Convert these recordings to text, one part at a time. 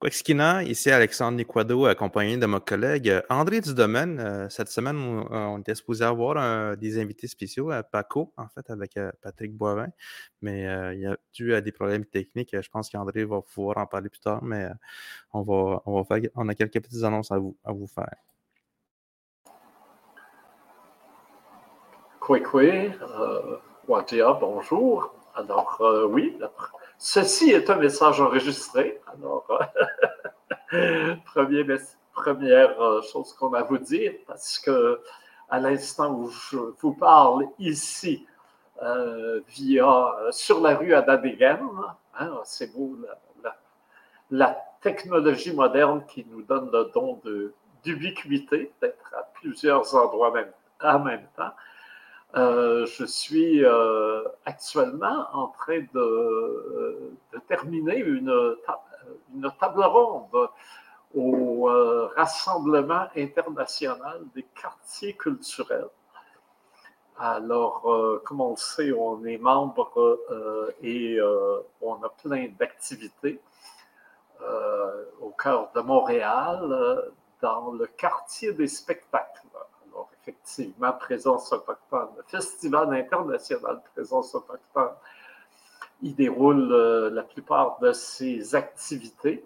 Quaxkina, ici Alexandre Niquado, accompagné de mon collègue euh, André Dudomaine. Euh, cette semaine, on, on était supposé avoir des invités spéciaux à Paco, en fait, avec euh, Patrick Boivin. Mais il y a dû à des problèmes techniques. Je pense qu'André va pouvoir en parler plus tard, mais on va, on a quelques petites annonces à vous, à vous faire. Kwekwe, euh, bonjour. Alors, oui, la Ceci est un message enregistré. Alors, euh, première euh, chose qu'on a à vous dire, parce que à l'instant où je vous parle ici, euh, via sur la rue à hein, c'est beau la, technologie moderne qui nous donne le don d'ubiquité, d'être à plusieurs endroits même, en même temps. Euh, je suis euh, actuellement en train de, euh, terminer une, une, table ronde au Rassemblement international des quartiers culturels. Alors, comme on le sait, on est membre et on a plein d'activités au cœur de Montréal, dans le quartier des spectacles effectivement, Présence autochtone, le Festival international présence autochtone. Il déroule euh, la plupart de ses activités.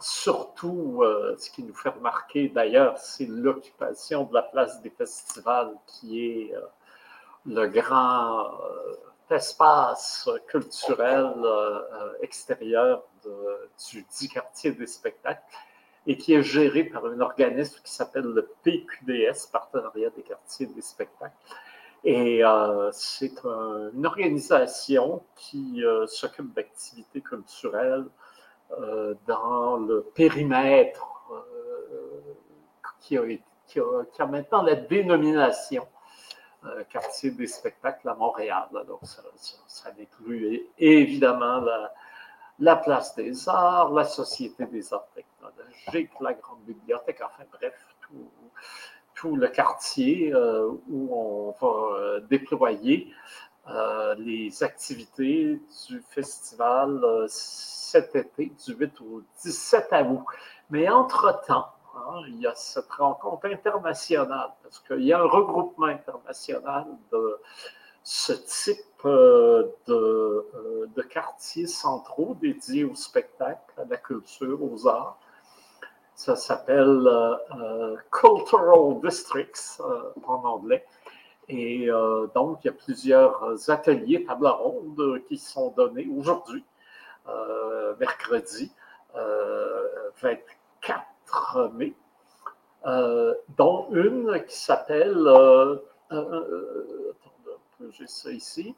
Surtout, euh, ce qui nous fait remarquer d'ailleurs, c'est l'occupation de la place des festivals qui est euh, le grand espace culturel extérieur du dit quartier des spectacles et qui est géré par un organisme qui s'appelle le PQDS, Partenariat des quartiers des spectacles. Et euh, c'est une organisation qui euh, s'occupe d'activités culturelles euh, dans le périmètre qui a, maintenant la dénomination quartier des spectacles à Montréal. Donc, ça, ça, ça évidemment la, la place des arts, la Société des arts technologiques, la grande bibliothèque, enfin bref, tout, le quartier euh, où on va euh, déployer euh, les activités du festival cet été, du 8 au 17 août. Mais entre-temps, hein, il y a cette rencontre internationale, parce qu'il y a un regroupement international de ce type euh, euh, de, quartiers centraux dédiés au spectacle, à la culture, aux arts. Ça s'appelle euh, Cultural Districts en anglais. Et donc, il y a plusieurs ateliers table ronde qui sont donnés aujourd'hui, mercredi 24 mai, dont une qui s'appelle j'ai ça ici.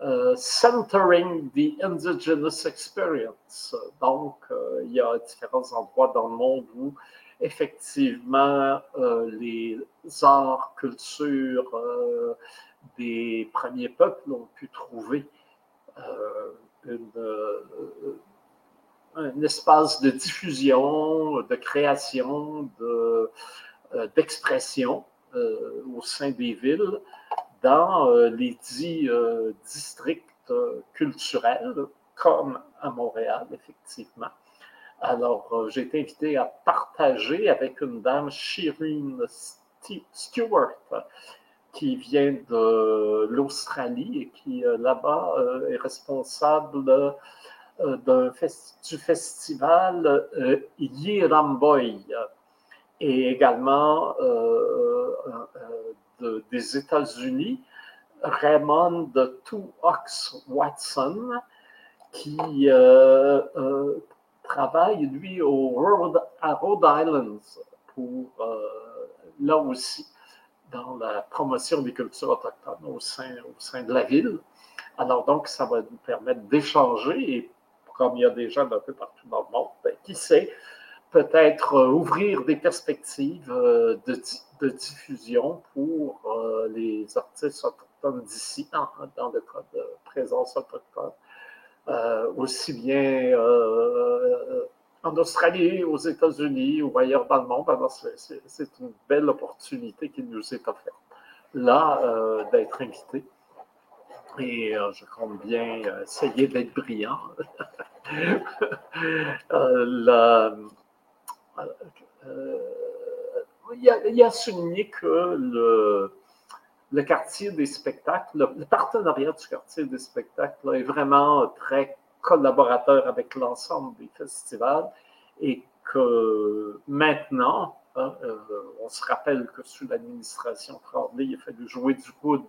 Euh, centering the Indigenous Experience. Donc, euh, il y a différents endroits dans le monde où, effectivement, euh, les arts, cultures des premiers peuples ont pu trouver un espace de diffusion, de création, d'expression au sein des villes dans euh, les dix euh, districts euh, culturels, comme à Montréal, effectivement. Alors, j'ai été invité à partager avec une dame, Shireen Stewart, qui vient de l'Australie et qui, là-bas, est responsable du festival Yiramboy et également des États-Unis, Raymond Two-Ox Watson, qui euh, euh, travaille, lui, au à Rhode Island pour, euh, là aussi, dans la promotion des cultures autochtones au sein, au sein de la ville. Alors donc, ça va nous permettre d'échanger et comme il y a des gens un peu partout dans le monde, ben, qui sait, peut-être euh, ouvrir des perspectives euh, de, diffusion pour euh, les artistes autochtones d'ici, dans, le cas de présence autochtone, aussi bien en Australie, aux États-Unis ou ailleurs dans le monde. c'est une belle opportunité qui nous est offerte là d'être invité. Et je compte bien essayer d'être brillant il, a, souligné que le, le quartier des spectacles, le, partenariat du quartier des spectacles est vraiment très collaborateur avec l'ensemble des festivals et que maintenant, hein, euh, on se rappelle que sous l'administration Tremblay, il a fallu jouer du coude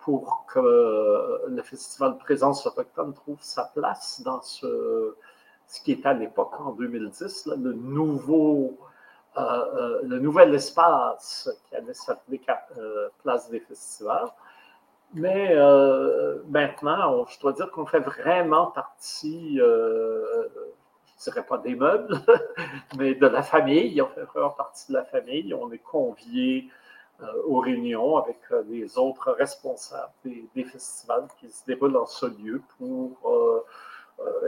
pour que le festival Présence autochtone trouve sa place dans ce, ce qui était à l'époque, en 2010, le nouveau euh, euh, le nouvel espace qui allait s'appeler Place des Festivals. Mais maintenant, je dois dire qu'on fait vraiment partie, je ne dirais pas des meubles, mais de la famille. On fait vraiment partie de la famille. On est conviés aux réunions avec les autres responsables des, festivals qui se déroulent dans ce lieu pour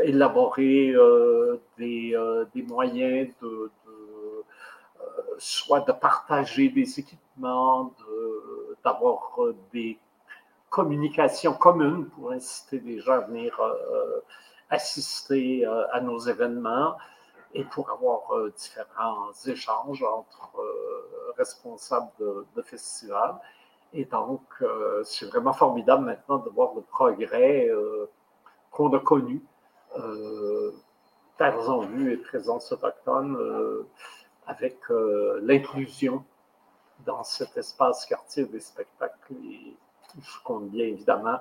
élaborer des, des, moyens de soit de partager des équipements, d'avoir euh, des communications communes pour inciter les gens à venir euh, assister euh, à nos événements et pour avoir différents échanges entre responsables de, festivals. Et donc, c'est vraiment formidable maintenant de voir le progrès qu'on a connu. Terres en vue et présence autochtone avec euh, l'inclusion dans cet espace quartier des spectacles. Je compte bien, évidemment,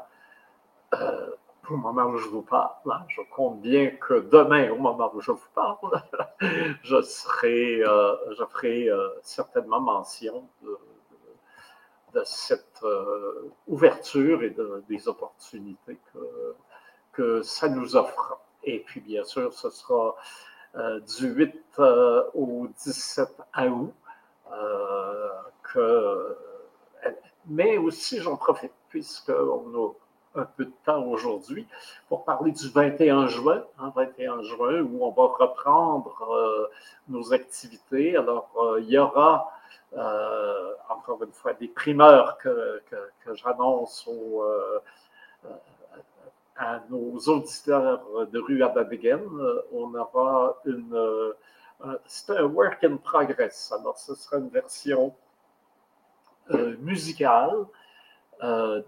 euh, au moment où je vous parle, hein, je compte bien que demain, au moment où je vous parle, euh, je ferai certainement mention de, cette ouverture et des opportunités que, que ça nous offre. Et puis, bien sûr, ce sera euh, du 8 euh, au 17 août. Euh, que, mais aussi, j'en profite, puisqu'on a un peu de temps aujourd'hui, pour parler du 21 juin, 21 hein, juin, où on va reprendre nos activités. Alors, il y aura, encore une fois, des primeurs que, que, j'annonce aux, à nos auditeurs de rue Ababegen, euh, on aura une. Euh, c'est un work in progress. Alors, ce sera une version euh, musicale d'un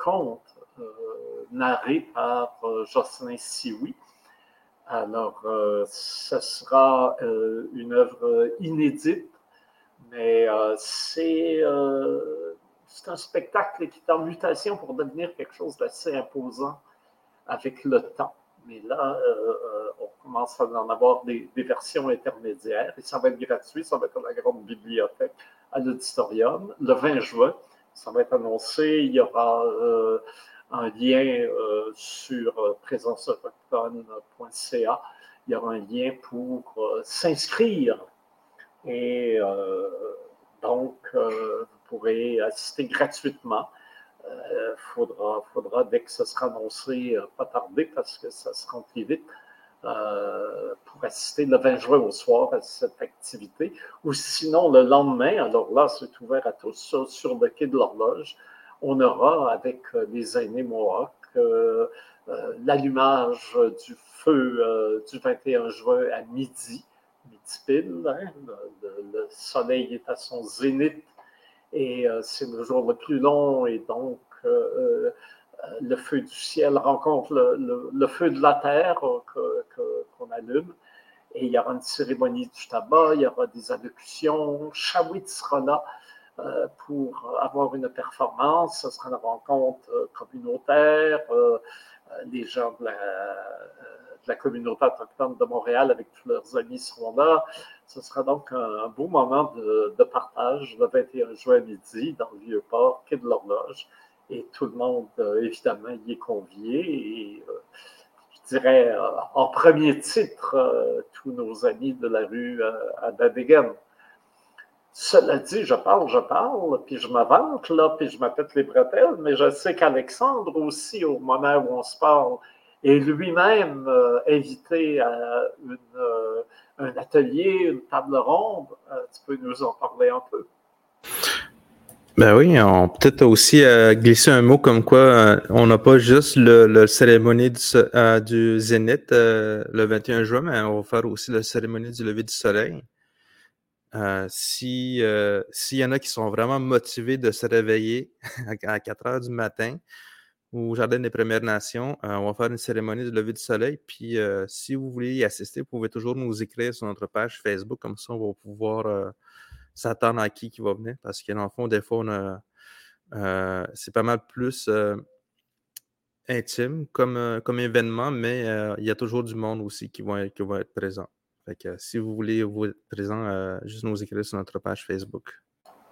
conte narré par Jocelyn Sioui. Alors, ce sera une œuvre inédite, mais c'est c'est un spectacle qui est en mutation pour devenir quelque chose d'assez imposant avec le temps. Mais là, euh, euh, on commence à en avoir des, versions intermédiaires et ça va être gratuit, ça va être à la grande bibliothèque, à l'auditorium. Le 20 juin, ça va être annoncé, il y aura euh, un lien sur présenceautochtone.ca, il y aura un lien pour s'inscrire. Et donc, pourrez assister gratuitement. Il euh, faudra, faudra, dès que ce sera annoncé, euh, pas tarder parce que ça se remplit vite, euh, pour assister le 20 juin au soir à cette activité. Ou sinon, le lendemain, alors là, c'est ouvert à tous, sur le quai de l'horloge, on aura avec les aînés Mohawks l'allumage du feu du 21 juin à midi, midi pile. Hein, le, soleil est à son zénith et euh, c'est le jour le plus long et donc euh, euh, le feu du ciel rencontre le, feu de la terre qu'on allume. Et il y aura une cérémonie du tabac, il y aura des allocutions. Shawit sera là pour avoir une performance. Ce sera une rencontre communautaire. les gens la communauté autochtone de Montréal avec tous leurs amis seront là. Ce sera donc un, beau moment de, partage le 21 juin midi dans le Vieux-Port, quai de l'Horloge. Et tout le monde, euh, évidemment, y est convié. Et euh, je dirais, euh, en premier titre, tous nos amis de la rue à Dadegen. Cela dit, je parle, je parle, puis je m'avance, là, puis je m'appelle les bretelles, mais je sais qu'Alexandre aussi, au moment où on se parle, et lui-même euh, invité à euh, un atelier, une table ronde. Euh, tu peux nous en parler un peu? Ben oui, on peut-être aussi glisser un mot comme quoi on n'a pas juste le, cérémonie du, du Zénith le 21 juin, mais on va faire aussi la cérémonie du lever du soleil. si s'il y en a qui sont vraiment motivés de se réveiller à 4 heures du matin au Jardin des Premières Nations, on va faire une cérémonie du lever du soleil. Puis si vous voulez y assister, vous pouvez toujours nous écrire sur notre page Facebook, comme ça on va pouvoir s'attendre à qui qui va venir parce que dans le fond, des fois, euh, c'est pas mal plus euh, intime comme, euh, comme événement, mais il y a toujours du monde aussi qui va, qui être présent. Si vous voulez vous être présent, juste nous écrire sur notre page Facebook.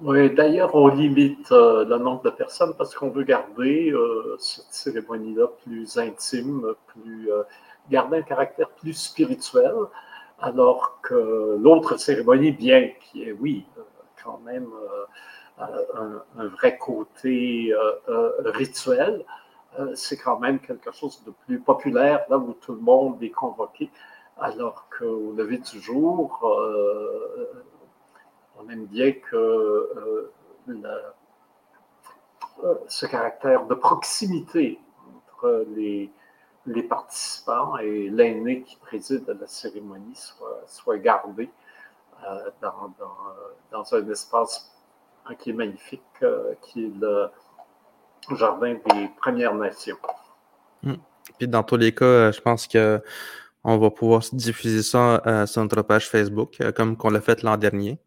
Oui, d'ailleurs, on limite le nombre de personnes parce qu'on veut garder cette cérémonie-là plus intime, plus garder un caractère plus spirituel alors que l'autre cérémonie, bien qu'il y ait, oui, euh, quand même euh, un, vrai côté euh, rituel, c'est quand même quelque chose de plus populaire, là où tout le monde est convoqué, alors qu'au lever du jour, on aime bien que ce caractère de proximité entre les, participants et l'aîné qui préside à la cérémonie soit, gardé euh, dans, un espace qui est magnifique, euh, qui est le Jardin des Premières Nations. Hmm. Puis dans tous les cas, euh, je pense que on va pouvoir diffuser ça sur notre page Facebook, comme qu'on l'a fait l'an dernier.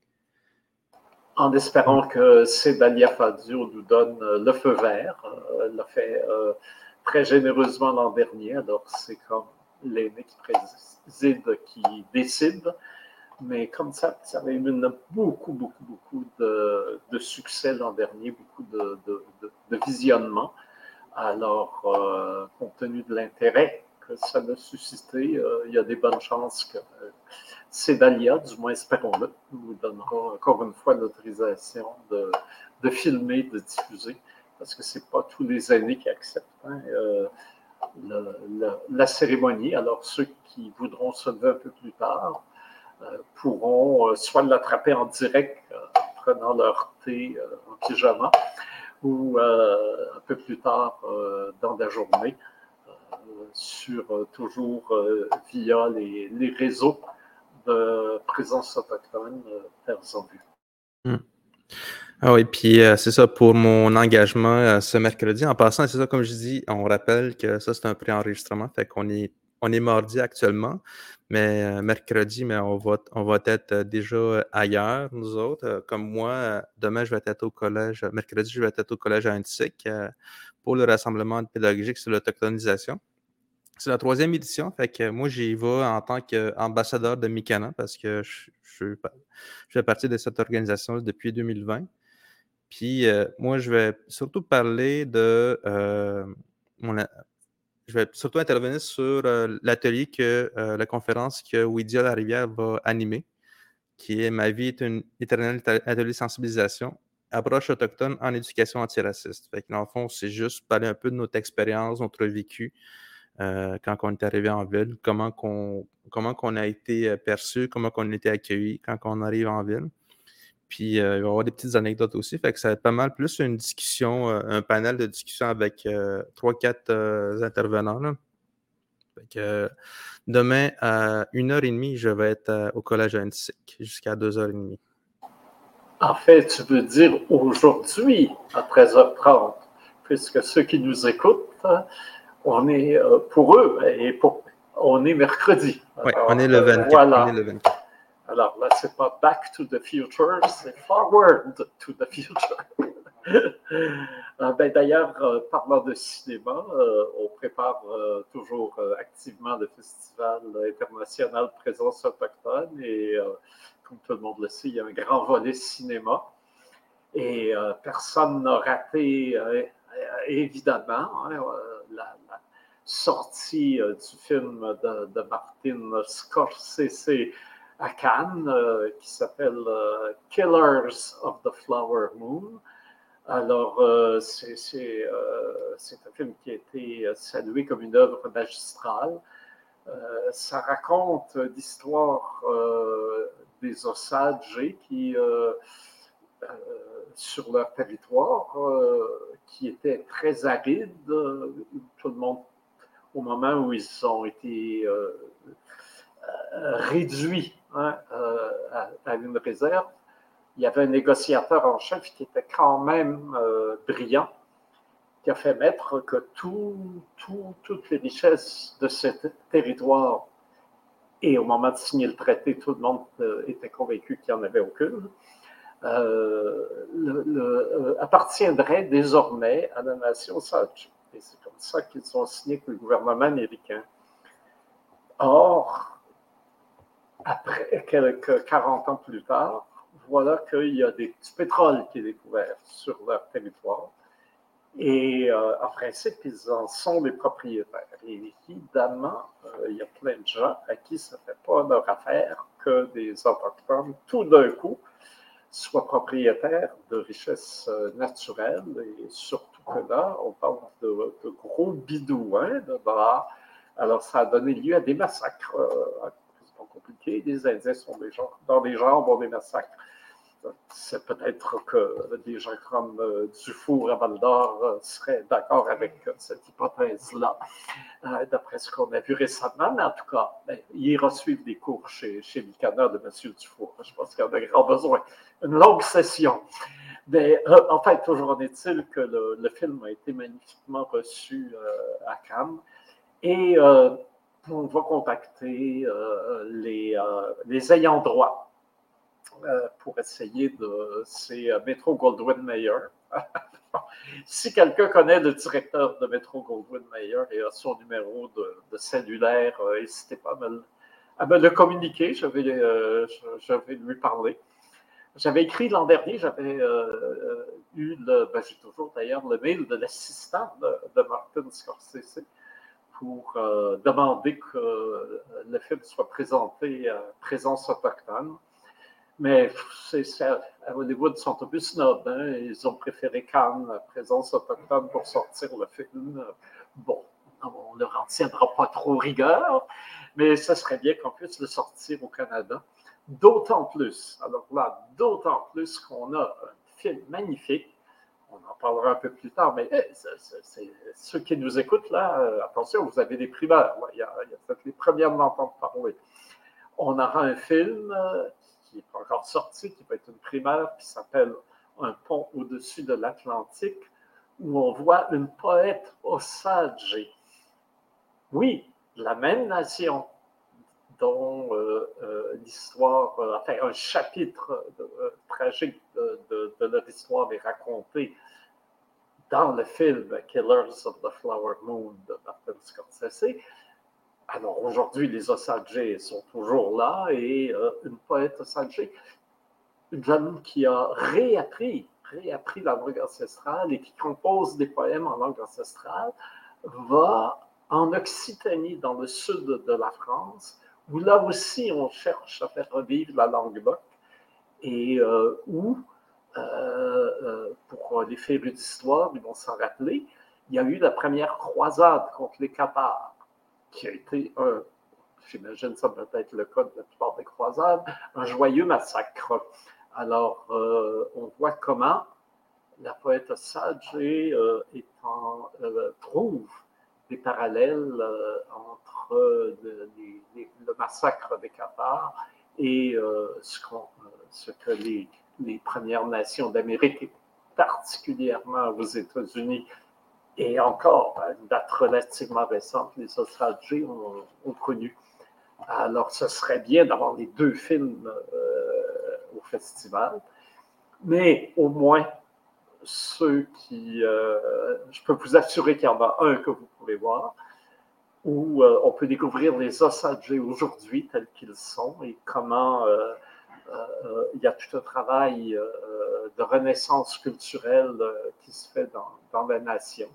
En espérant que Cédalia Fadio nous donne le feu vert. Elle l'a fait très généreusement l'an dernier. Alors, c'est comme l'aîné qui préside, qui décide. Mais comme ça, ça avait eu beaucoup, beaucoup, beaucoup de, succès l'an dernier, beaucoup de, de, visionnement. Alors, euh, compte tenu de l'intérêt que ça a suscité, euh, il y a des bonnes chances que euh, Cédalia, du moins espérons-le, nous donnera encore une fois l'autorisation de, filmer, de diffuser parce que ce n'est pas tous les aînés qui acceptent hein, euh, la cérémonie. Alors, ceux qui voudront se lever un peu plus tard euh, pourront euh, soit l'attraper en direct en prenant leur thé en pyjama ou un peu plus tard dans la journée, sur toujours via les, réseaux présence autochtone Terres en. Hmm. Ah oui, puis euh, c'est ça pour mon engagement euh, ce mercredi. En passant, c'est ça, comme je dis, on rappelle que ça, c'est un pré-enregistrement, fait qu'on est, on est mardi actuellement, mais euh, mercredi, mais on va, on va être déjà ailleurs, nous autres. comme moi, demain, je vais être au collège, mercredi, je vais être au collège à Antique pour le rassemblement pédagogique sur l'autochtonisation. C'est la troisième édition, moi, j'y vais en tant qu'ambassadeur de Mikana parce que je, fais partie de cette organisation depuis 2020. Puis euh, moi, je vais surtout parler de euh, je vais surtout intervenir sur euh, l'atelier que la conférence que Widia La Rivière va animer, qui est Ma vie est une éternelle atelier de sensibilisation, approche autochtone en éducation antiraciste. Fait dans le fond, c'est juste parler un peu de notre expérience, notre vécu quand on est arrivé en ville, comment qu'on comment qu'on a été perçu, comment qu'on a été accueilli quand on arrive en ville. Puis euh, il va y avoir des petites anecdotes aussi. Ça va être pas mal plus une discussion, euh, un panel de discussion avec euh, trois, quatre intervenants. Fait que, demain à 1h30, je vais être au collège Antique jusqu'à 2h30. En fait, tu veux dire aujourd'hui à 13h30, puisque ceux qui nous écoutent, on est pour eux et pour, on est mercredi. Oui, on est le 24. On est le 24. Alors là, c'est pas back to the future, c'est forward to the future. Euh, ben, D'ailleurs, euh, parlant de cinéma, euh, on prépare toujours activement le Festival international Présence autochtone et comme tout le monde le sait, il y a un grand volet cinéma. Et personne n'a raté, évidemment, hein, la, sortie du film de, Martin Scorsese à Cannes euh, qui s'appelle euh, Killers of the Flower Moon. Alors, euh, c'est un film qui a été salué comme une œuvre magistrale. ça raconte l'histoire des Osages qui sur leur territoire qui était très aride. Tout le monde, au moment où ils ont été réduits hein, à, une réserve, il y avait un négociateur en chef qui était quand même brillant, qui a fait mettre que toutes les richesses de ce territoire, et au moment de signer le traité, tout le monde euh, était convaincu qu'il n'y en avait aucune, euh, euh, appartiendrait désormais à la nation Seljuk. Et c'est comme ça qu'ils ont signé avec le gouvernement américain. Or, après quelques 40 ans plus tard, voilà qu'il y a des, du pétrole qui est découvert sur leur territoire. Et euh, en principe, ils en sont les propriétaires. Et évidemment, euh, il y a plein de gens à qui ça ne fait pas leur affaire que des Autochtones, tout d'un coup, soient propriétaires de richesses euh, naturelles. Et surtout que là, on parle de, gros bidouins bras. Alors, ça a donné lieu à des massacres. c'est pas compliqué. Les Indiens sont des gens, dans les genres dans des massacres c'est peut-être que des gens comme euh, Dufour à Val d'Or euh, seraient d'accord avec euh, cette hypothèse-là, d'après ce qu'on a vu récemment. Mais en tout cas, ben, il des cours chez, chez de M. Dufour. Je pense qu'il a grand besoin. Une longue session. Mais en fait, toujours en est-il que le, film a été magnifiquement reçu à Cannes. Et on va contacter les, les ayants droit euh, pour essayer de. C'est euh, Metro Goldwyn Mayer. si quelqu'un connaît le directeur de Metro Goldwyn Mayer et a son numéro de, cellulaire, euh, n'hésitez pas à me, le communiquer. Je vais, je, vais lui parler. J'avais écrit l'an dernier, j'avais eu le, ben, j'ai toujours d'ailleurs le mail de l'assistant de, Martin Scorsese pour demander que le film soit présenté à présence autochtone. Mais à Hollywood, ils sont un peu snobs. Hein? Ils ont préféré Cannes, la présence autochtone, pour sortir le film. Bon, on ne leur en tiendra pas trop rigueur, mais ce serait bien qu'on puisse le sortir au Canada. D'autant plus, alors là, d'autant plus qu'on a un film magnifique. On en parlera un peu plus tard, mais ceux qui nous écoutent là, euh, attention, vous avez des primeurs. Il y a, peut-être les premières d'entendre parler. On aura un film euh, qui n'est pas encore sorti, qui va être une primaire, qui s'appelle Un pont au-dessus de l'Atlantique, où on voit une poète Osage. Oui, la même nation dont euh, euh, l'histoire, euh, enfin un chapitre tragique de, de, leur histoire est raconté dans le film Killers of the Flower Moon de Martin Scorsese. Alors aujourd'hui, les Osages sont toujours là et euh, une poète Osage, une femme qui a réappris, réappris la langue ancestrale et qui compose des poèmes en langue ancestrale, va en Occitanie, dans le sud de la France, où là aussi on cherche à faire revivre la langue boc et euh, où, euh, pour les férus d'histoire, ils vont s'en rappeler, il y a eu la première croisade contre les Cathares qui a été j'imagine ça peut être le cas de la plupart des croisades, un joyeux massacre. Alors, euh, on voit comment la poète Sage euh, euh, trouve des parallèles entre le massacre des Cathares et ce, ce, que les, Premières Nations d'Amérique, particulièrement aux États-Unis, et encore, à une date relativement récente, les Australiens ont, connu. Alors, ce serait bien d'avoir les deux films euh, au festival, mais au moins ceux qui. Euh, je peux vous assurer qu'il y en a un que vous pouvez voir, où euh, on peut découvrir les Osage aujourd'hui tels qu'ils sont et comment il y a tout un travail de renaissance culturelle qui se fait dans, dans la nation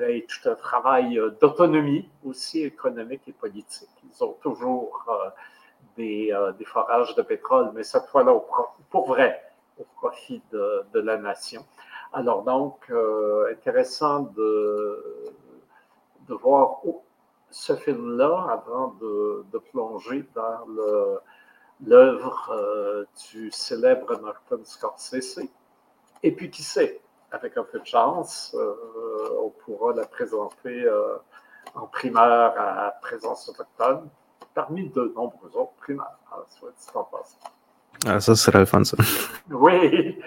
et tout un travail euh, d'autonomie aussi économique et politique. Ils ont toujours euh, des, euh, des, forages de pétrole, mais cette fois-là, pour vrai, au profit de, la nation. Alors donc, intéressant de, voir ce film-là avant de, plonger dans l'œuvre du célèbre Martin Scorsese. Et puis, qui sait, avec un peu de chance, on pourra la présenter en primaire à présence autochtone, parmi de nombreux autres primaires, hein, soit dit en passant. Ah, ça serait le fun, ça. Oui,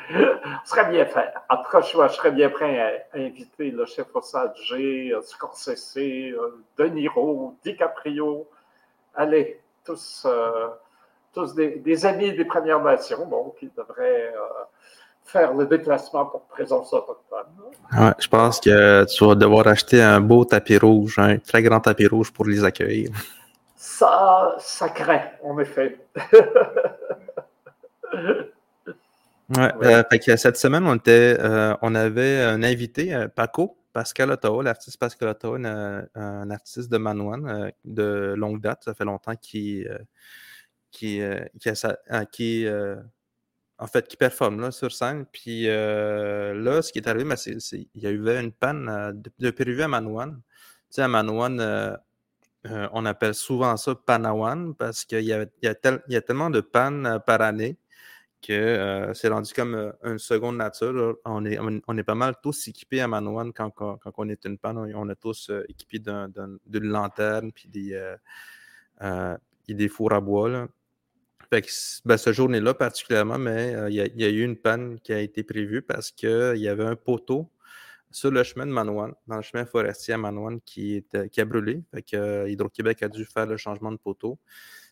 ce serait bien fait. En tout cas, je, serais bien prêt à, inviter le chef Osage, euh, Scorsese, euh, De Niro, DiCaprio. Allez, tous, euh, tous des, amis des Premières Nations, bon, qui devraient faire le déplacement pour présence autochtone. Ouais, je pense que tu vas devoir acheter un beau tapis rouge, un très grand tapis rouge pour les accueillir. Ça, ça craint, en effet. Ouais, euh, cette semaine, on, était, euh, on avait un invité, euh, Paco, Pascal Ottawa, l'artiste Pascal Ottawa, un, artiste de Manouane de longue date. Ça fait longtemps qu'il qui, qui, qui en fait, qui performe là, sur scène. Puis là, ce qui est arrivé, ben, c'est il y a eu une panne de, de à Manouane. Tu sais, à Manouane, on appelle souvent ça Panawan parce qu'il y, y, y, a tellement de pannes par année euh, c'est rendu comme euh, une seconde nature. On est, pas mal tous équipés à Manouane quand, on est une panne. On, est tous euh, équipés d'une lanterne puis des, des fours à bois. Ben, ce journée-là particulièrement, mais il y, a eu une panne qui a été prévue parce qu'il y avait un poteau sur le chemin de Manouane, dans le chemin forestier à Manouane, qui, a brûlé. Hydro-Québec a dû faire le changement de poteau,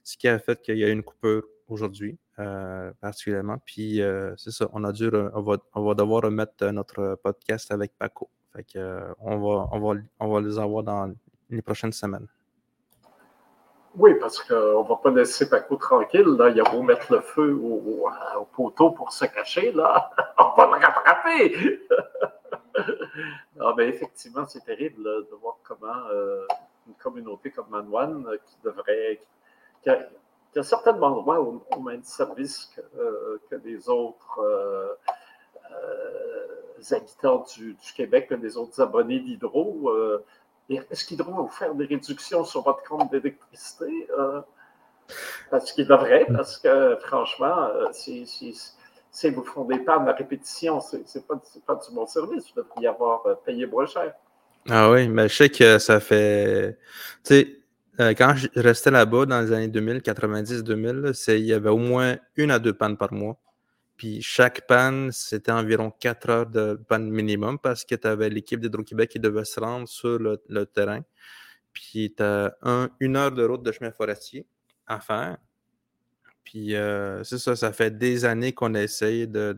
ce qui a fait qu'il y a eu une coupure aujourd'hui, euh, particulièrement. Puis euh, c'est ça, on a dû, on va, on va devoir remettre notre podcast avec Paco. Euh, on, va, on, va, on va les avoir dans les prochaines semaines. Oui, parce qu'on ne va pas laisser Paco tranquille. Là. Il a beau mettre le feu au, au, poteau pour se cacher, là. on va le rattraper! non, mais effectivement, c'est terrible de voir comment une communauté comme Manouane, qui devrait, il y a certainement endroits où on même service que, euh, que les autres euh, euh, habitants du, Québec, que les autres abonnés d'Hydro. Est-ce qu'Hydro va vous faire des réductions sur votre compte d'électricité? parce qu'il devrait, parce que franchement, si, si, vous font des pannes à répétition, ce n'est pas, du bon service. Vous devriez avoir payé moins cher. Ah oui, mais je sais que ça fait. Euh, quand je restais là-bas dans les années 2000, 90-2000, il y avait au moins une à deux pannes par mois. Puis chaque panne, c'était environ quatre heures de panne minimum parce que tu avais l'équipe d'Hydro-Québec qui devait se rendre sur le, terrain. Puis tu as une heure de route de chemin forestier à faire. Puis euh, c'est ça, ça fait des années qu'on essaye de,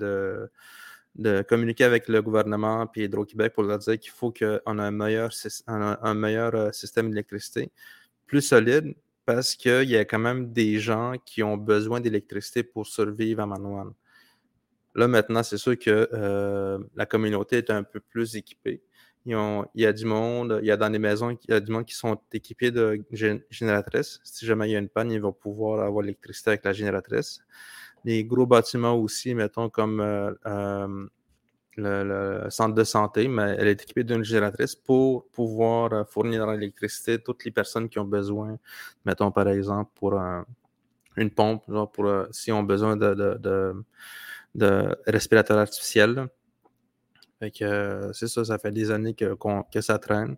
de, communiquer avec le gouvernement puis Hydro-Québec pour leur dire qu'il faut qu'on ait un meilleur, euh, système d'électricité plus solide parce qu'il y a quand même des gens qui ont besoin d'électricité pour survivre à Manouane. Là, maintenant, c'est sûr que euh, la communauté est un peu plus équipée. il y a du monde, il y a dans les maisons, il y a du monde qui sont équipés de génératrices. Si jamais il y a une panne, ils vont pouvoir avoir l'électricité avec la génératrice. Les gros bâtiments aussi, mettons comme euh, euh, le, centre de santé, mais elle est équipée d'une génératrice pour pouvoir euh, fournir l'électricité toutes les personnes qui ont besoin, mettons par exemple pour une pompe, genre pour euh, si on a besoin de, de, de, respirateurs artificiels. Fait que euh, c'est ça, ça fait des années que, que ça traîne.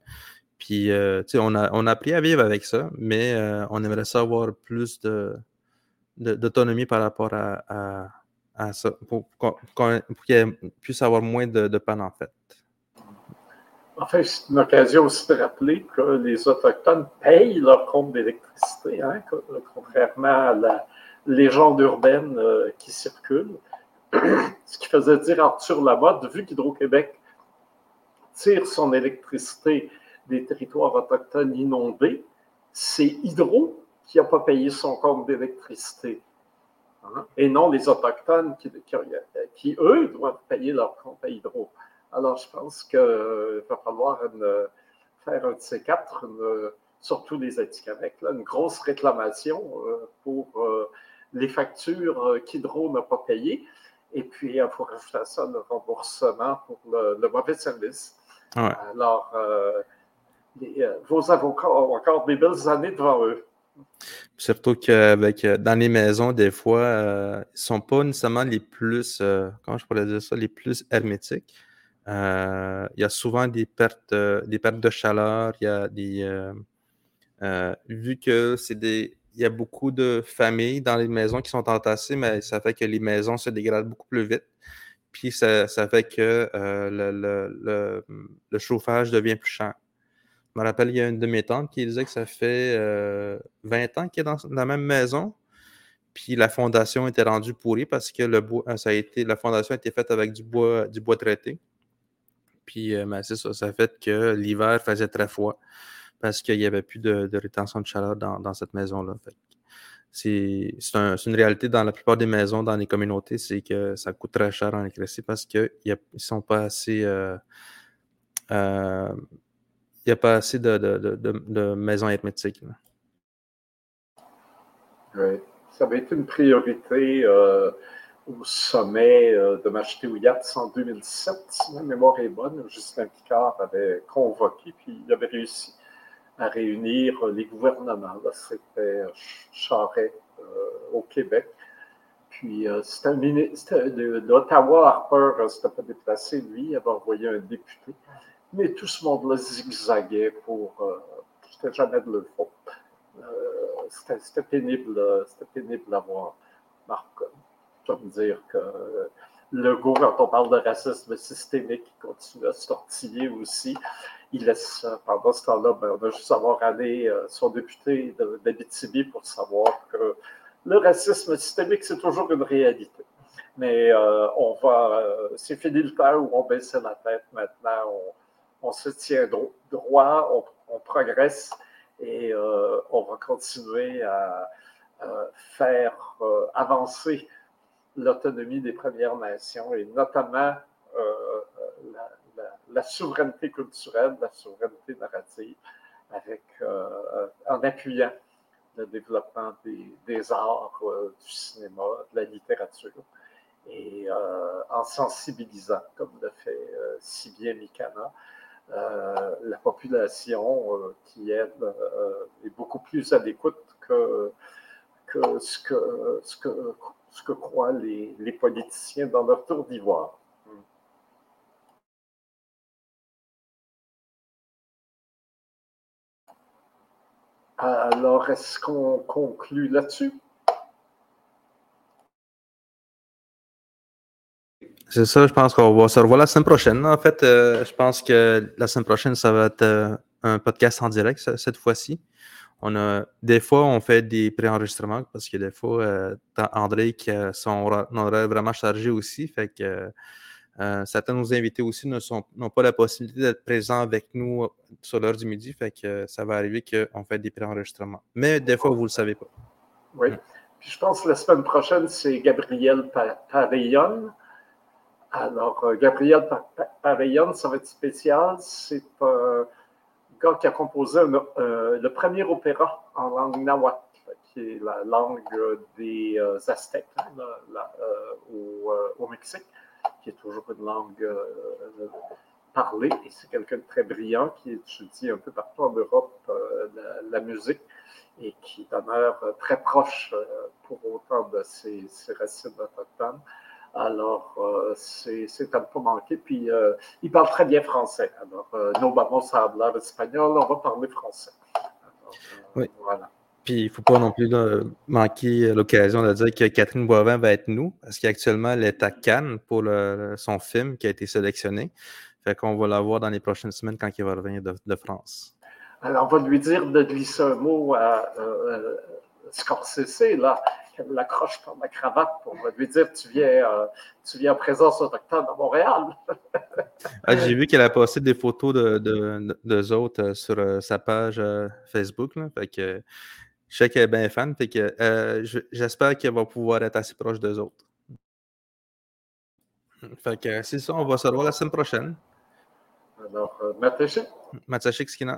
Puis, on, a, on a appris à vivre avec ça, mais on aimerait savoir plus d'autonomie par rapport à pour, qu'il puisse avoir moins de, de panne, en fait. En fait, c'est une occasion aussi de rappeler que les Autochtones payent leur compte d'électricité, hein, contrairement à la légende urbaine euh, qui circule. Ce qui faisait dire Arthur Lamotte, vu qu'Hydro-Québec tire son électricité des territoires autochtones inondés, c'est Hydro qui n'a pas payé son compte d'électricité. Hein, et non les Autochtones qui, eux, doivent payer leur compte à hydro. Alors, je pense qu'il va falloir faire un de ces quatre, surtout les Atikamekw, une grosse réclamation euh, pour euh, les factures euh, qu'Hydro n'a pas payées. Et puis, il faut rajouter à ça le remboursement pour le, mauvais service. Alors, vos avocats ont encore des belles années devant eux. Surtout qu'avec dans les maisons, des fois, euh, ils ne sont pas nécessairement les plus, comment je pourrais dire ça, les plus hermétiques. il y a souvent des pertes, de chaleur, il y a des. vu que y a beaucoup de familles dans les maisons qui sont entassées, mais ça fait que les maisons se dégradent beaucoup plus vite. Puis ça, fait que euh, le, chauffage devient plus cher. Je me rappelle, il y a une de mes tantes qui disait que ça fait 20 euh, ans qu'elle est dans la même maison. Puis la fondation était rendue pourrie parce que le bois, ça a été, la fondation a été faite avec du bois, du bois traité. Puis euh, ben, ça, ça fait que l'hiver faisait très froid parce qu'il n'y avait plus de, rétention de chaleur dans, cette maison-là. C'est une réalité dans la plupart des maisons, dans les communautés, c'est que ça coûte très cher en électricité parce qu'ils ne sont pas assez. Euh, euh, il n'y a pas assez de, maisons. Oui. Ça avait été une priorité euh, au sommet de m'acheter au Yachts en 2007, si ma mémoire est bonne. Justin Picard avait convoqué, puis il avait réussi à réunir les gouvernements. C'était Charest euh, au Québec. Puis euh, c'était d'Ottawa, Harper euh, s'était pas déplacé, lui, il avait envoyé un député. Mais tout ce monde-là zigzaguait pour. c'était jamais de le fond. c'était pénible, c'était pénible d'avoir Marc. Je me dire que le goût, quand on parle de racisme systémique, il continue à se tortiller aussi il laisse, pendant ce temps-là, ben, on a juste avoir allé euh, son député d'Abitibi pour savoir que le racisme systémique, c'est toujours une réalité. Mais euh, on va, euh, c'est fini le temps où on baissait la tête. Maintenant, on, se tient droit, on, progresse et on va continuer à faire avancer l'autonomie des Premières Nations et notamment la, la, souveraineté culturelle, la souveraineté narrative, avec, euh, en appuyant le développement des, arts, euh, du cinéma, de la littérature, et euh, en sensibilisant, comme le fait si bien Mikana, la population qui, elle, est beaucoup plus l'écoute que, que, ce que, ce que, ce que croient les, les politiciens dans leur tour d'ivoire. Alors, est-ce qu'on conclut là-dessus? C'est ça, je pense qu'on va se revoir la semaine prochaine. En fait, euh, je pense que la semaine prochaine, ça va être euh, un podcast en direct cette fois-ci. On a des fois, on fait des préenregistrements parce que des fois, euh, André qui son horaire vraiment chargé aussi. Fait que certains de nos invités aussi n'ont pas la possibilité d'être présents avec nous sur l'heure du midi, fait que ça va arriver qu'on fait des préenregistrements. Mais des fois, vous ne le savez pas. Oui. Puis je pense que la semaine prochaine, c'est Gabriel Pavillon. Alors, Gabriel Pavillon, ça va être spécial. C'est un gars qui a composé le premier opéra en langue nahuatl, qui est la langue des Aztèques hein, au Mexique qui est toujours une langue euh, parlée, et c'est quelqu'un de très brillant qui étudie un peu partout en Europe euh, la, musique et qui demeure très proche euh, pour autant de ses, racines autochtones. Alors, c'est à ne pas manquer. Puis, il parle très bien français. Alors, nos mamans savent espagnol, on va parler français. oui. Voilà. Puis il ne faut pas non plus manquer l'occasion de dire que Catherine Boivin va être nous, parce qu'actuellement, elle est à Cannes pour son film qui a été sélectionné. Fait qu'on va la voir dans les prochaines semaines quand il va revenir de, France. Alors, on va lui dire de glisser un mot à euh, Scorsese, là, qu'elle l'accroche par la cravate pour lui dire tu viens, euh, tu viens en présence autochtone à Montréal. Ah, j'ai vu qu'elle a posté des photos de, de, autres euh, sur euh, sa page Facebook. Là, fait que, je sais qu'elle est bien fan, fait que euh, j'espère qu'elle va pouvoir être assez proche d'eux autres. Fait que c'est ça, on va se revoir la semaine prochaine. Alors, euh, Matachik. Matachik Skina.